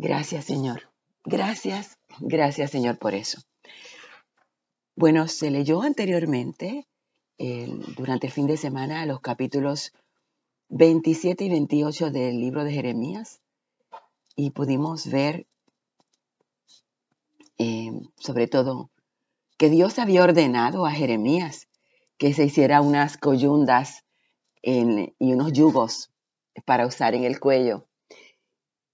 Gracias, Señor. Gracias, gracias, Señor, por eso. Bueno, se leyó anteriormente, durante el fin de semana, los capítulos 27 y 28 del libro de Jeremías y pudimos ver, eh, sobre todo, que Dios había ordenado a Jeremías que se hiciera unas coyundas y unos yugos para usar en el cuello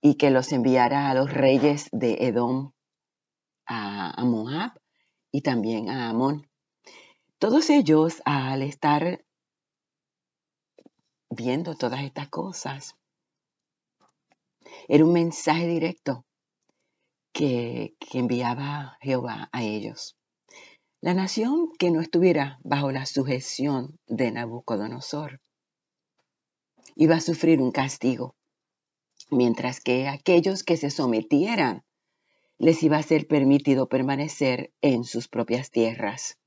y que los enviara a los reyes de Edom, a, Moab y también a Amón. Todos ellos, al estar viendo todas estas cosas, era un mensaje directo que, que enviaba Jehová a ellos. La nación que no estuviera bajo la sujeción de Nabucodonosor iba a sufrir un castigo, mientras que aquellos que se sometieran les iba a ser permitido permanecer en sus propias tierras.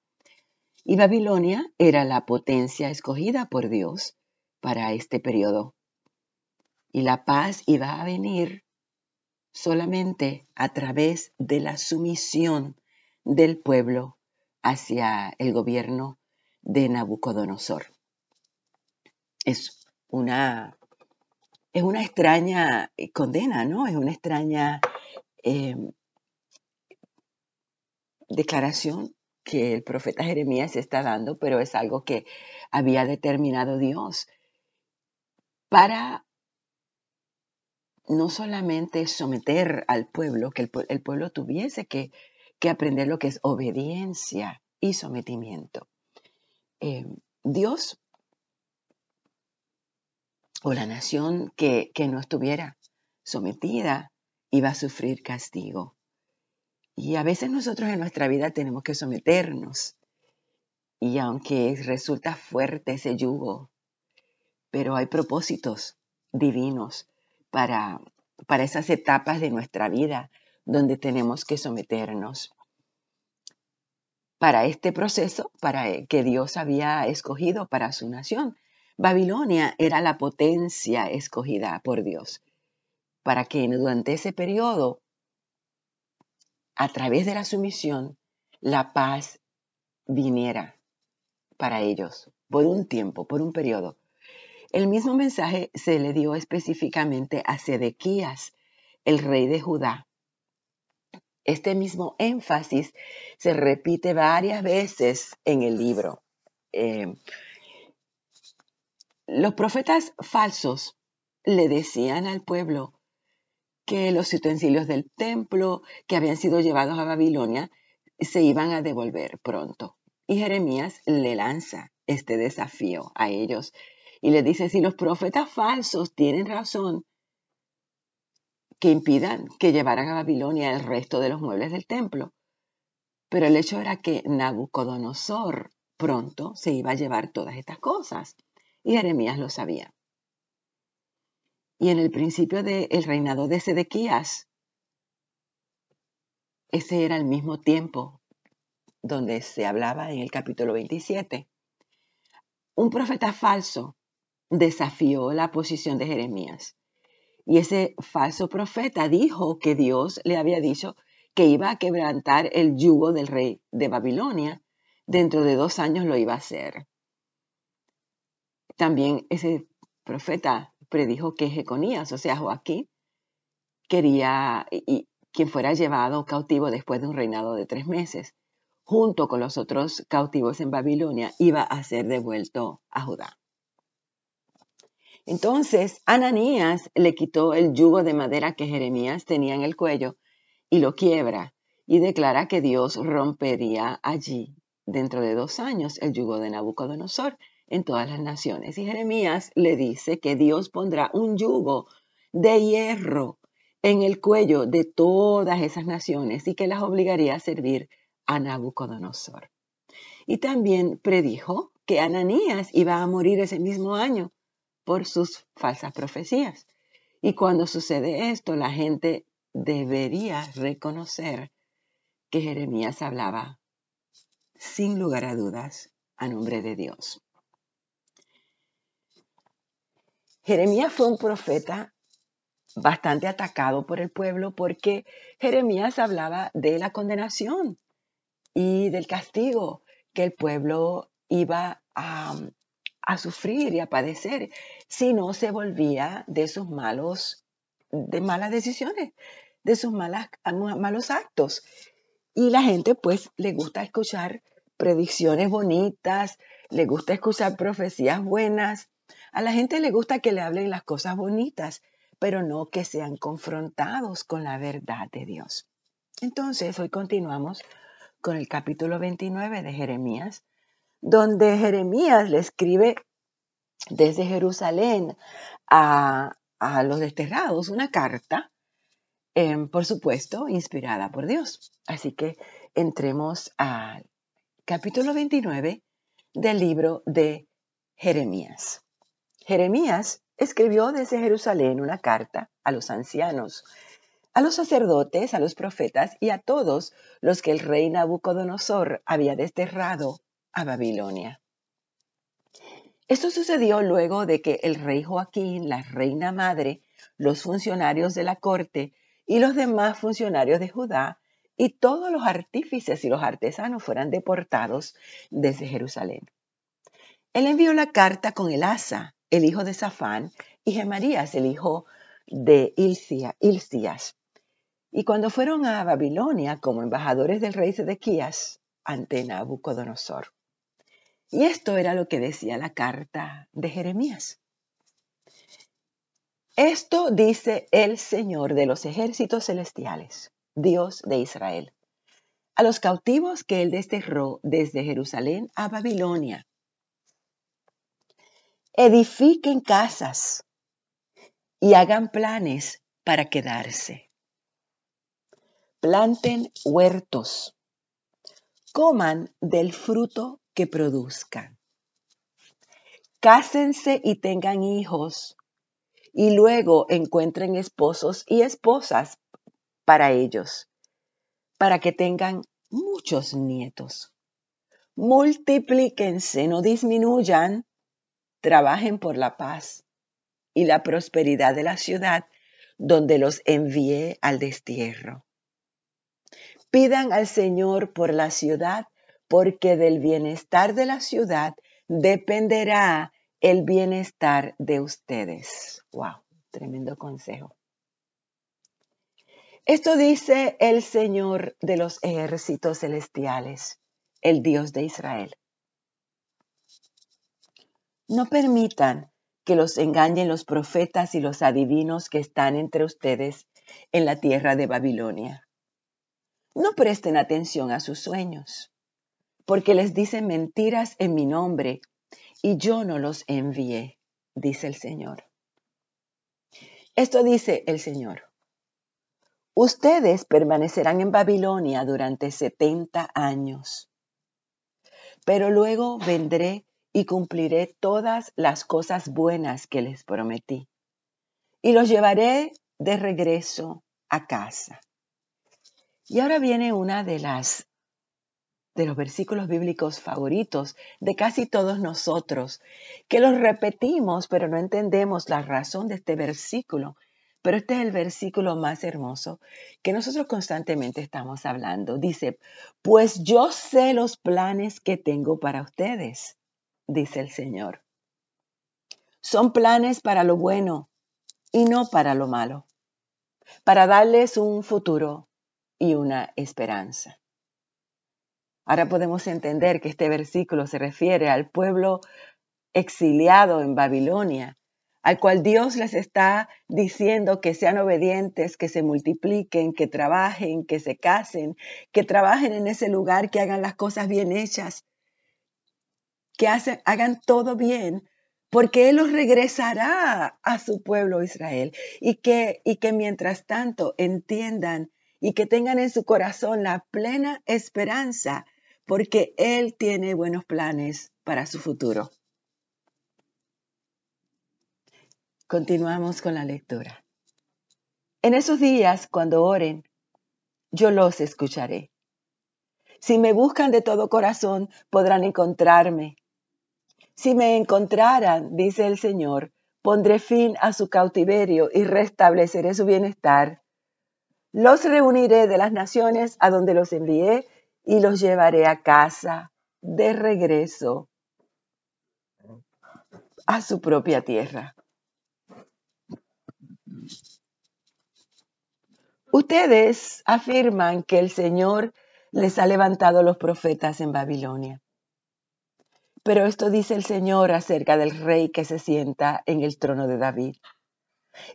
Y Babilonia era la potencia escogida por Dios para este periodo. Y la paz iba a venir solamente a través de la sumisión del pueblo hacia el gobierno de Nabucodonosor. Es una, es una extraña condena, ¿no? Es una extraña em, declaración que el profeta Jeremías está dando, pero es algo que había determinado Dios para no solamente someter al pueblo, que el pueblo tuviese que que aprender lo que es obediencia y sometimiento. Eh, Dios o la nación que, que no estuviera sometida iba a sufrir castigo. Y a veces nosotros en nuestra vida tenemos que someternos. Y aunque resulta fuerte ese yugo, pero hay propósitos divinos para, para esas etapas de nuestra vida donde tenemos que someternos. Para este proceso, para que Dios había escogido para su nación, Babilonia era la potencia escogida por Dios, para que durante ese periodo, a través de la sumisión, la paz viniera para ellos, por un tiempo, por un periodo. El mismo mensaje se le dio específicamente a Sedequías, el rey de Judá, este mismo énfasis se repite varias veces en el libro. Eh, los profetas falsos le decían al pueblo que los utensilios del templo que habían sido llevados a Babilonia se iban a devolver pronto. Y Jeremías le lanza este desafío a ellos y le dice, si los profetas falsos tienen razón, que impidan que llevaran a Babilonia el resto de los muebles del templo. Pero el hecho era que Nabucodonosor pronto se iba a llevar todas estas cosas y Jeremías lo sabía. Y en el principio del reinado de Sedequías, ese era el mismo tiempo donde se hablaba en el capítulo 27. Un profeta falso desafió la posición de Jeremías y ese falso profeta dijo que Dios le había dicho que iba a quebrantar el yugo del rey de Babilonia. Dentro de dos años lo iba a hacer. También ese profeta predijo que Jeconías, o sea, Joaquín, quería, y, quien fuera llevado cautivo después de un reinado de tres meses, junto con los otros cautivos en Babilonia, iba a ser devuelto a Judá. Entonces Ananías le quitó el yugo de madera que Jeremías tenía en el cuello y lo quiebra y declara que Dios rompería allí dentro de dos años el yugo de Nabucodonosor en todas las naciones. Y Jeremías le dice que Dios pondrá un yugo de hierro en el cuello de todas esas naciones y que las obligaría a servir a Nabucodonosor. Y también predijo que Ananías iba a morir ese mismo año por sus falsas profecías. Y cuando sucede esto, la gente debería reconocer que Jeremías hablaba sin lugar a dudas a nombre de Dios. Jeremías fue un profeta bastante atacado por el pueblo porque Jeremías hablaba de la condenación y del castigo que el pueblo iba a, sufrir y a padecer si no se volvía de sus malos, de malas decisiones, de sus malas, malos actos. Y la gente pues le gusta escuchar predicciones bonitas, le gusta escuchar profecías buenas. A la gente le gusta que le hablen las cosas bonitas, pero no que sean confrontados con la verdad de Dios. Entonces, hoy continuamos con el capítulo 29 de Jeremías, donde Jeremías le escribe desde Jerusalén a, los desterrados una carta, em, por supuesto, inspirada por Dios. Así que entremos al capítulo 29 del libro de Jeremías. Jeremías escribió desde Jerusalén una carta a los ancianos, a los sacerdotes, a los profetas y a todos los que el rey Nabucodonosor había desterrado a Babilonia. Esto sucedió luego de que el rey Joaquín, la reina madre, los funcionarios de la corte y los demás funcionarios de Judá y todos los artífices y los artesanos fueran deportados desde Jerusalén. Él envió la carta con el asa, el hijo de Safán, y Gemarías, el hijo de Ilcías. Y cuando fueron a Babilonia como embajadores del rey Sedequías ante Nabucodonosor. Y esto era lo que decía la carta de Jeremías. Esto dice el Señor de los ejércitos celestiales, Dios de Israel, a los cautivos que él desterró desde Jerusalén a Babilonia edifiquen casas y hagan planes para quedarse. Planten huertos, coman del fruto que produzcan. Cásense y tengan hijos y luego encuentren esposos y esposas para ellos, para que tengan muchos nietos. Multiplíquense, no disminuyan trabajen por la paz y la prosperidad de la ciudad donde los envié al destierro. Pidan al Señor por la ciudad, porque del bienestar de la ciudad dependerá el bienestar de ustedes. Wow, tremendo consejo. Esto dice el Señor de los ejércitos celestiales, el Dios de Israel. No permitan que los engañen los profetas y los adivinos que están entre ustedes en la tierra de Babilonia. No presten atención a sus sueños, porque les dicen mentiras en mi nombre y yo no los envié, dice el Señor. Esto dice el Señor. Ustedes permanecerán en Babilonia durante setenta años, pero luego vendré y cumpliré todas las cosas buenas que les prometí. Y los llevaré de regreso a casa. Y ahora viene una de las de los versículos bíblicos favoritos de casi todos nosotros, que los repetimos, pero no entendemos la razón de este versículo. Pero este es el versículo más hermoso que nosotros constantemente estamos hablando. Dice, pues yo sé los planes que tengo para ustedes dice el Señor. Son planes para lo bueno y no para lo malo, para darles un futuro y una esperanza. Ahora podemos entender que este versículo se refiere al pueblo exiliado en Babilonia, al cual Dios les está diciendo que sean obedientes, que se multipliquen, que trabajen, que se casen, que trabajen en ese lugar, que hagan las cosas bien hechas, que hagan todo bien, porque Él los regresará a su pueblo Israel y que, y que mientras tanto entiendan y que tengan en su corazón la plena esperanza, porque Él tiene buenos planes para su futuro. Continuamos con la lectura. En esos días, cuando oren, yo los escucharé. Si me buscan de todo corazón, podrán encontrarme. Si me encontraran, dice el Señor, pondré fin a su cautiverio y restableceré su bienestar. Los reuniré de las naciones a donde los envié y los llevaré a casa de regreso a su propia tierra. Ustedes afirman que el Señor les ha levantado los profetas en Babilonia. Pero esto dice el Señor acerca del rey que se sienta en el trono de David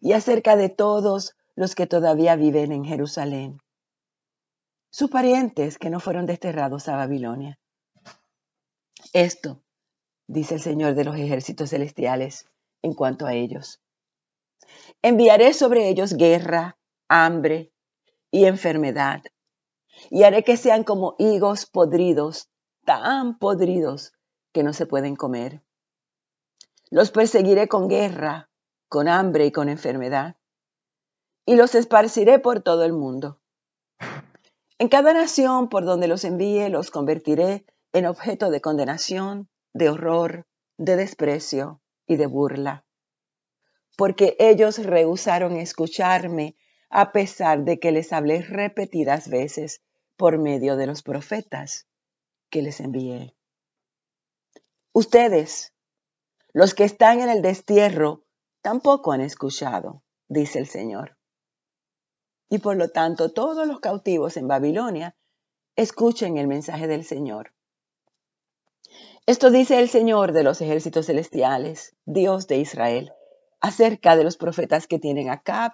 y acerca de todos los que todavía viven en Jerusalén, sus parientes que no fueron desterrados a Babilonia. Esto dice el Señor de los ejércitos celestiales en cuanto a ellos. Enviaré sobre ellos guerra, hambre y enfermedad, y haré que sean como higos podridos, tan podridos que no se pueden comer. Los perseguiré con guerra, con hambre y con enfermedad, y los esparciré por todo el mundo. En cada nación por donde los envíe los convertiré en objeto de condenación, de horror, de desprecio y de burla, porque ellos rehusaron escucharme a pesar de que les hablé repetidas veces por medio de los profetas que les envié. Ustedes, los que están en el destierro, tampoco han escuchado, dice el Señor. Y por lo tanto, todos los cautivos en Babilonia escuchen el mensaje del Señor. Esto dice el Señor de los ejércitos celestiales, Dios de Israel, acerca de los profetas que tienen Acab,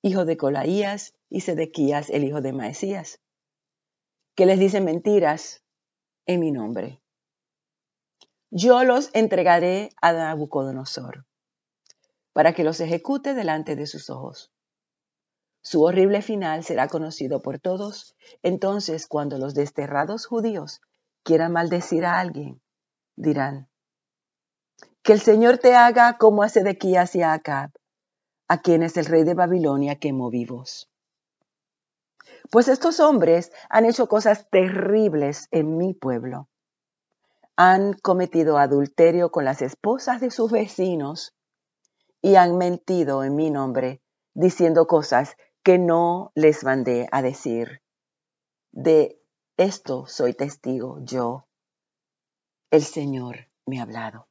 hijo de Colaías, y Sedequías, el hijo de Maesías, que les dicen mentiras en mi nombre yo los entregaré a Nabucodonosor para que los ejecute delante de sus ojos. Su horrible final será conocido por todos. Entonces, cuando los desterrados judíos quieran maldecir a alguien, dirán, que el Señor te haga como a Sedequías y a Acab, a quienes el rey de Babilonia quemó vivos. Pues estos hombres han hecho cosas terribles en mi pueblo han cometido adulterio con las esposas de sus vecinos y han mentido en mi nombre, diciendo cosas que no les mandé a decir. De esto soy testigo yo. El Señor me ha hablado.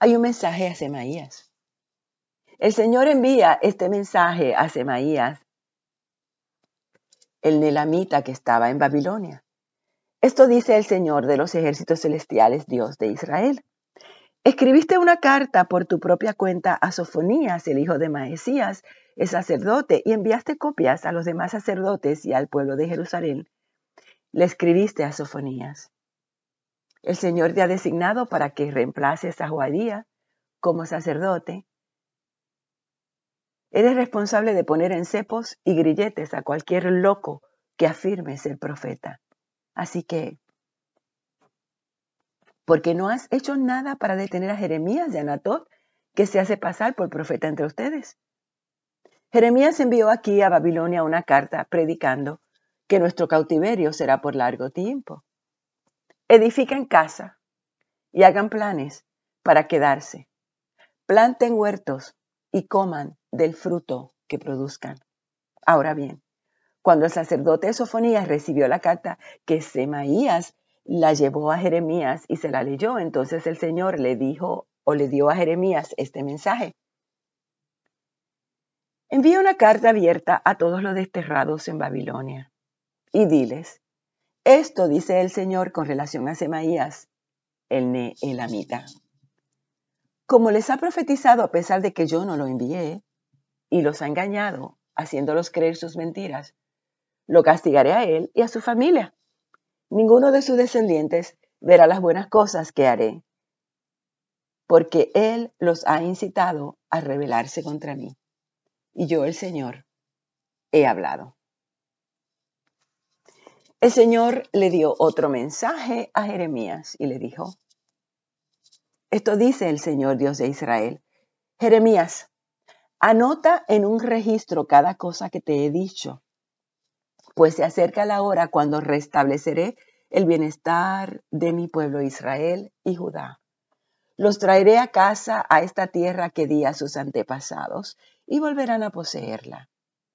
Hay un mensaje a Semaías. El Señor envía este mensaje a Semaías, el nelamita que estaba en Babilonia. Esto dice el Señor de los ejércitos celestiales, Dios de Israel. Escribiste una carta por tu propia cuenta a Sofonías, el hijo de Maesías, el sacerdote, y enviaste copias a los demás sacerdotes y al pueblo de Jerusalén. Le escribiste a Sofonías. El Señor te ha designado para que reemplaces a Joadía como sacerdote. Eres responsable de poner en cepos y grilletes a cualquier loco que afirme ser profeta. Así que, porque no has hecho nada para detener a Jeremías de Anatot, que se hace pasar por profeta entre ustedes. Jeremías envió aquí a Babilonia una carta predicando que nuestro cautiverio será por largo tiempo. Edifiquen casa y hagan planes para quedarse. Planten huertos y coman del fruto que produzcan. Ahora bien, cuando el sacerdote Sofonías recibió la carta que Semaías la llevó a Jeremías y se la leyó, entonces el Señor le dijo o le dio a Jeremías este mensaje. Envía una carta abierta a todos los desterrados en Babilonia y diles, esto dice el Señor con relación a Semaías, el Neelamita. Como les ha profetizado a pesar de que yo no lo envié y los ha engañado, haciéndolos creer sus mentiras, lo castigaré a él y a su familia. Ninguno de sus descendientes verá las buenas cosas que haré, porque él los ha incitado a rebelarse contra mí. Y yo, el Señor, he hablado. El Señor le dio otro mensaje a Jeremías y le dijo, esto dice el Señor Dios de Israel, Jeremías, anota en un registro cada cosa que te he dicho pues se acerca la hora cuando restableceré el bienestar de mi pueblo Israel y Judá. Los traeré a casa, a esta tierra que di a sus antepasados, y volverán a poseerla.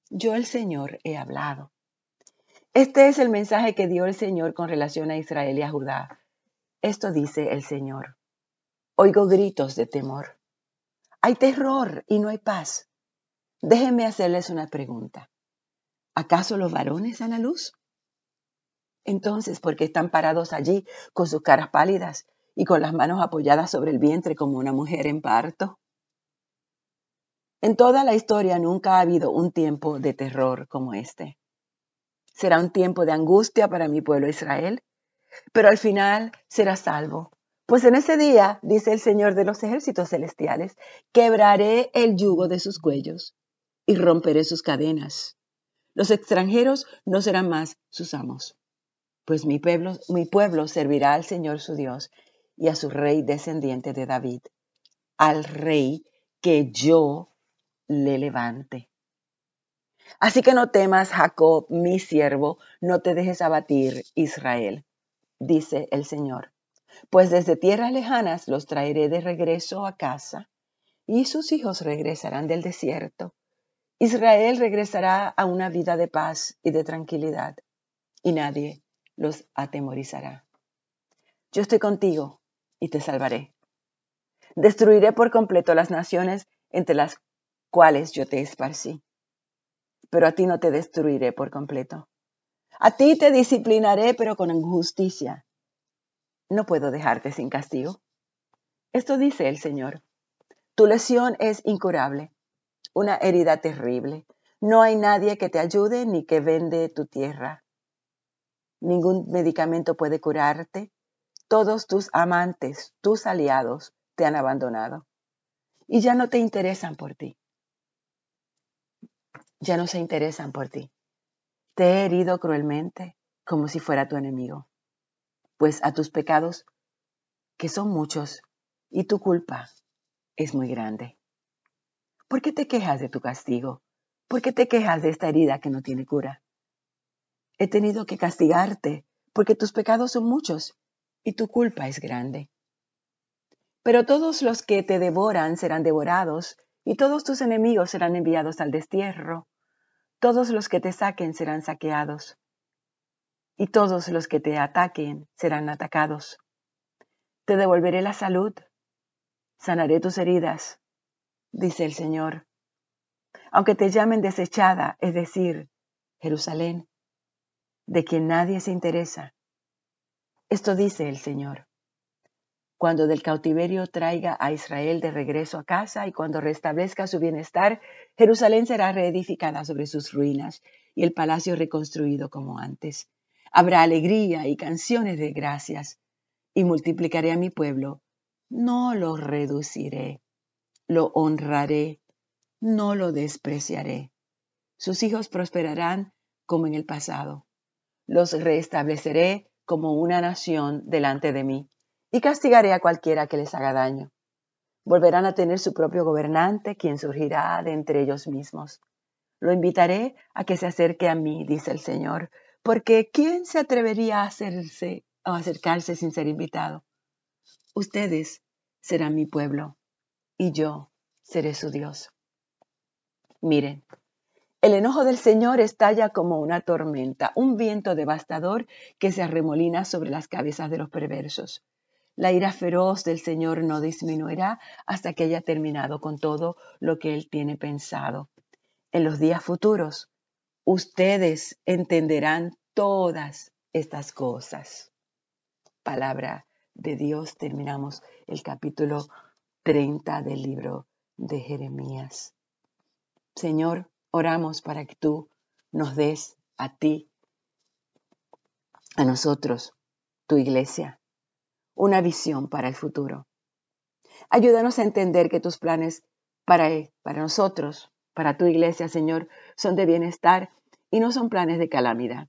Yo el Señor he hablado. Este es el mensaje que dio el Señor con relación a Israel y a Judá. Esto dice el Señor. Oigo gritos de temor. Hay terror y no hay paz. Déjenme hacerles una pregunta. ¿Acaso los varones dan la luz? Entonces, ¿por qué están parados allí con sus caras pálidas y con las manos apoyadas sobre el vientre como una mujer en parto? En toda la historia nunca ha habido un tiempo de terror como este. Será un tiempo de angustia para mi pueblo Israel, pero al final será salvo. Pues en ese día, dice el Señor de los ejércitos celestiales, quebraré el yugo de sus cuellos y romperé sus cadenas. Los extranjeros no serán más sus amos pues mi pueblo, mi pueblo servirá al Señor su Dios y a su rey descendiente de David, al rey que yo le levante. Así que no temas, Jacob, mi siervo, no te dejes abatir, Israel, dice el Señor, pues desde tierras lejanas los traeré de regreso a casa, y sus hijos regresarán del desierto. Israel regresará a una vida de paz y de tranquilidad, y nadie los atemorizará. Yo estoy contigo y te salvaré. Destruiré por completo las naciones entre las cuales yo te esparcí. Pero a ti no te destruiré por completo. A ti te disciplinaré, pero con injusticia. No puedo dejarte sin castigo. Esto dice el Señor. Tu lesión es incurable, una herida terrible. No hay nadie que te ayude ni que vende tu tierra. Ningún medicamento puede curarte. Todos tus amantes, tus aliados, te han abandonado y ya no te interesan por ti. Ya no se interesan por ti. Te he herido cruelmente como si fuera tu enemigo, pues a tus pecados, que son muchos, y tu culpa es muy grande. ¿Por qué te quejas de tu castigo? ¿Por qué te quejas de esta herida que no tiene cura? He tenido que castigarte porque tus pecados son muchos y tu culpa es grande. Pero todos los que te devoran serán devorados y todos tus enemigos serán enviados al destierro. Todos los que te saquen serán saqueados y todos los que te ataquen serán atacados. Te devolveré la salud, sanaré tus heridas, dice el Señor. Aunque te llamen desechada, es decir, Jerusalén, de quien nadie se interesa. Esto dice el Señor. Cuando del cautiverio traiga a Israel de regreso a casa y cuando restablezca su bienestar, Jerusalén será reedificada sobre sus ruinas y el palacio reconstruido como antes. Habrá alegría y canciones de gracias y multiplicaré a mi pueblo. No lo reduciré, lo honraré, no lo despreciaré. Sus hijos prosperarán como en el pasado los restableceré como una nación delante de mí y castigaré a cualquiera que les haga daño. Volverán a tener su propio gobernante, quien surgirá de entre ellos mismos. Lo invitaré a que se acerque a mí, dice el Señor, porque ¿quién se atrevería a, hacerse, a acercarse sin ser invitado? Ustedes serán mi pueblo y yo seré su Dios. Miren, el enojo del Señor estalla como una tormenta, un viento devastador que se arremolina sobre las cabezas de los perversos. La ira feroz del Señor no disminuirá hasta que haya terminado con todo lo que Él tiene pensado. En los días futuros, ustedes entenderán todas estas cosas. Palabra de Dios, terminamos el capítulo 30 del libro de Jeremías. Señor, Oramos para que tú nos des a ti, a nosotros, tu iglesia, una visión para el futuro. Ayúdanos a entender que tus planes para, para nosotros, para tu iglesia, Señor, son de bienestar y no son planes de calamidad.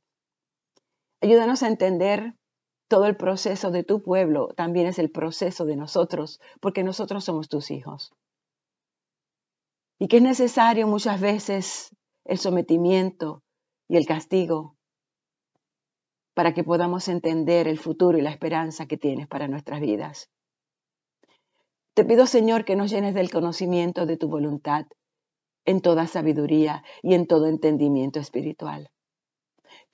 Ayúdanos a entender todo el proceso de tu pueblo también es el proceso de nosotros, porque nosotros somos tus hijos y que es necesario muchas veces el sometimiento y el castigo para que podamos entender el futuro y la esperanza que tienes para nuestras vidas. Te pido, Señor, que nos llenes del conocimiento de tu voluntad en toda sabiduría y en todo entendimiento espiritual.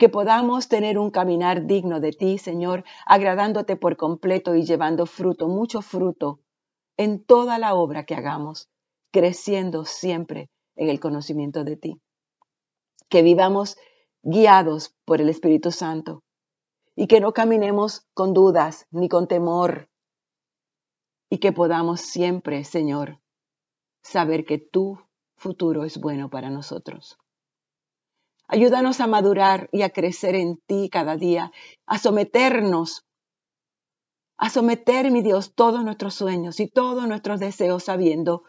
Que podamos tener un caminar digno de ti, Señor, agradándote por completo y llevando fruto, mucho fruto, en toda la obra que hagamos, creciendo siempre en el conocimiento de ti. Que vivamos guiados por el Espíritu Santo y que no caminemos con dudas ni con temor y que podamos siempre, Señor, saber que tu futuro es bueno para nosotros. Ayúdanos a madurar y a crecer en ti cada día, a someternos, a someter, mi Dios, todos nuestros sueños y todos nuestros deseos sabiendo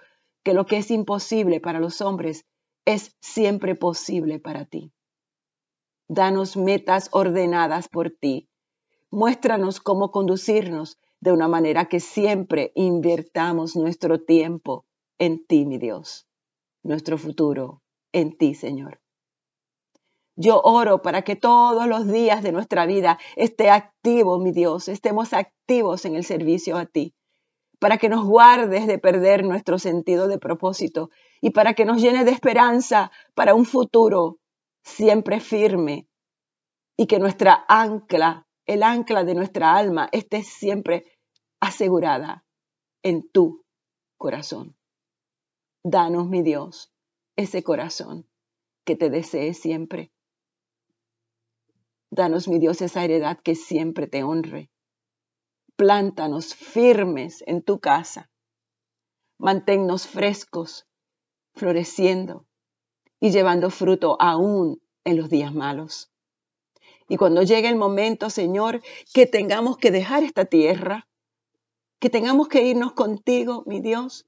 que lo que es imposible para los hombres es siempre posible para ti. Danos metas ordenadas por ti. Muéstranos cómo conducirnos de una manera que siempre invirtamos nuestro tiempo en ti, mi Dios, nuestro futuro en ti, Señor. Yo oro para que todos los días de nuestra vida esté activo, mi Dios, estemos activos en el servicio a ti, para que nos guardes de perder nuestro sentido de propósito y para que nos llene de esperanza para un futuro siempre firme y que nuestra ancla el ancla de nuestra alma esté siempre asegurada en tu corazón. Danos, mi Dios, ese corazón que te desee siempre. Danos, mi Dios, esa heredad que siempre te honre. Plántanos firmes en tu casa. Manténnos frescos, floreciendo y llevando fruto aún en los días malos. Y cuando llegue el momento, Señor, que tengamos que dejar esta tierra, que tengamos que irnos contigo, mi Dios,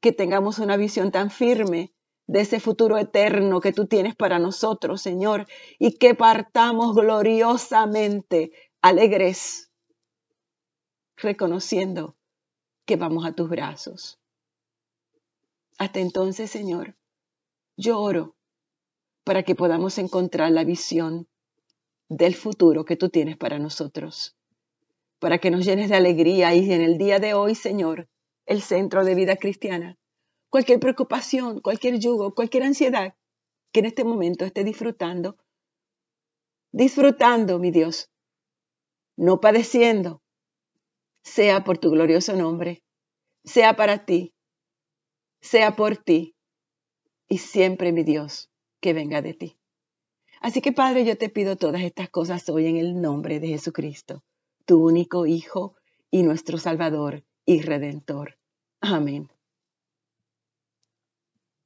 que tengamos una visión tan firme de ese futuro eterno que tú tienes para nosotros, Señor, y que partamos gloriosamente, alegres, reconociendo que vamos a tus brazos. Hasta entonces, Señor, yo oro para que podamos encontrar la visión del futuro que tú tienes para nosotros, para que nos llenes de alegría y en el día de hoy, Señor, el centro de vida cristiana, cualquier preocupación, cualquier yugo, cualquier ansiedad que en este momento esté disfrutando, disfrutando, mi Dios, no padeciendo, sea por tu glorioso nombre, sea para ti, sea por ti, y siempre, mi Dios, que venga de ti. Así que Padre, yo te pido todas estas cosas hoy en el nombre de Jesucristo, tu único Hijo y nuestro Salvador y Redentor. Amén.